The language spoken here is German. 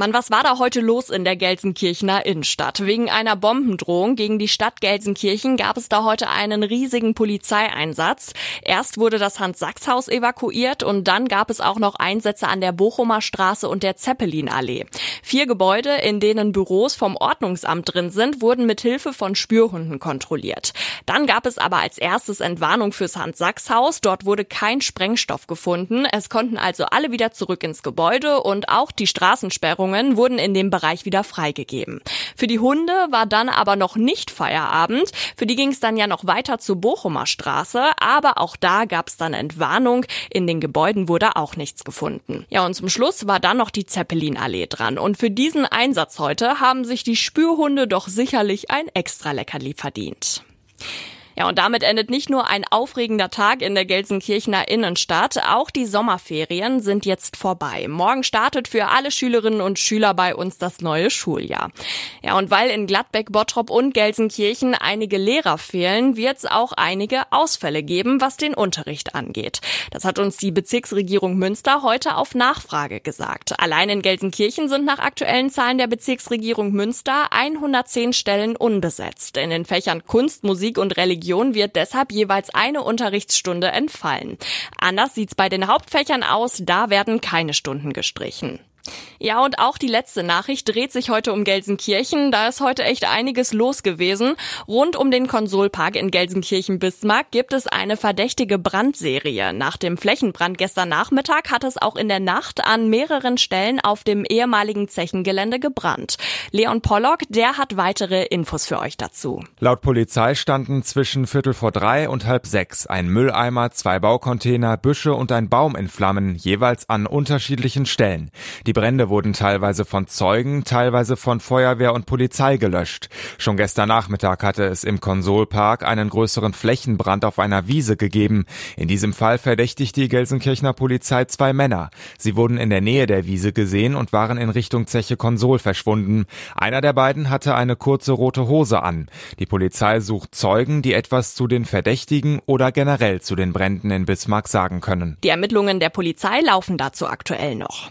Mann, was war da heute los in der Gelsenkirchener Innenstadt? Wegen einer Bombendrohung gegen die Stadt Gelsenkirchen gab es da heute einen riesigen Polizeieinsatz. Erst wurde das Hans-Sachs-Haus evakuiert und dann gab es auch noch Einsätze an der Bochumer Straße und der Zeppelinallee. Vier Gebäude, in denen Büros vom Ordnungsamt drin sind, wurden mit Hilfe von Spürhunden kontrolliert. Dann gab es aber als erstes Entwarnung fürs Hans-Sachs-Haus. Dort wurde kein Sprengstoff gefunden. Es konnten also alle wieder zurück ins Gebäude und auch die Straßensperrung Sicherungen wurden in dem Bereich wieder freigegeben. Für die Hunde war dann aber noch nicht Feierabend. Für die ging es dann ja noch weiter zur Bochumer Straße, aber auch da gab es dann Entwarnung. In den Gebäuden wurde auch nichts gefunden. Ja, und zum Schluss war dann noch die Zeppelinallee dran. Und für diesen Einsatz heute haben sich die Spürhunde doch sicherlich ein extra Leckerli verdient. Ja, und damit endet nicht nur ein aufregender Tag in der Gelsenkirchener Innenstadt, auch die Sommerferien sind jetzt vorbei. Morgen startet für alle Schülerinnen und Schüler bei uns das neue Schuljahr. Ja, und weil in Gladbeck, Bottrop und Gelsenkirchen einige Lehrer fehlen, wird es auch einige Ausfälle geben, was den Unterricht angeht. Das hat uns die Bezirksregierung Münster heute auf Nachfrage gesagt. Allein in Gelsenkirchen sind nach aktuellen Zahlen der Bezirksregierung Münster 110 Stellen unbesetzt. In den Fächern Kunst, Musik und Religion Region wird deshalb jeweils eine Unterrichtsstunde entfallen. Anders sieht's bei den Hauptfächern aus, da werden keine Stunden gestrichen. Ja, und auch die letzte Nachricht dreht sich heute um Gelsenkirchen. Da ist heute echt einiges los gewesen. Rund um den Konsolpark in Gelsenkirchen-Bismarck gibt es eine verdächtige Brandserie. Nach dem Flächenbrand gestern Nachmittag hat es auch in der Nacht an mehreren Stellen auf dem ehemaligen Zechengelände gebrannt. Leon Pollock, der hat weitere Infos für euch dazu. Laut Polizei standen zwischen Viertel vor drei und halb sechs ein Mülleimer, zwei Baucontainer, Büsche und ein Baum in Flammen, jeweils an unterschiedlichen Stellen. Die Brände wurden teilweise von Zeugen, teilweise von Feuerwehr und Polizei gelöscht. Schon gestern Nachmittag hatte es im Konsolpark einen größeren Flächenbrand auf einer Wiese gegeben. In diesem Fall verdächtigt die Gelsenkirchener Polizei zwei Männer. Sie wurden in der Nähe der Wiese gesehen und waren in Richtung Zeche Konsol verschwunden. Einer der beiden hatte eine kurze rote Hose an. Die Polizei sucht Zeugen, die etwas zu den Verdächtigen oder generell zu den Bränden in Bismarck sagen können. Die Ermittlungen der Polizei laufen dazu aktuell noch.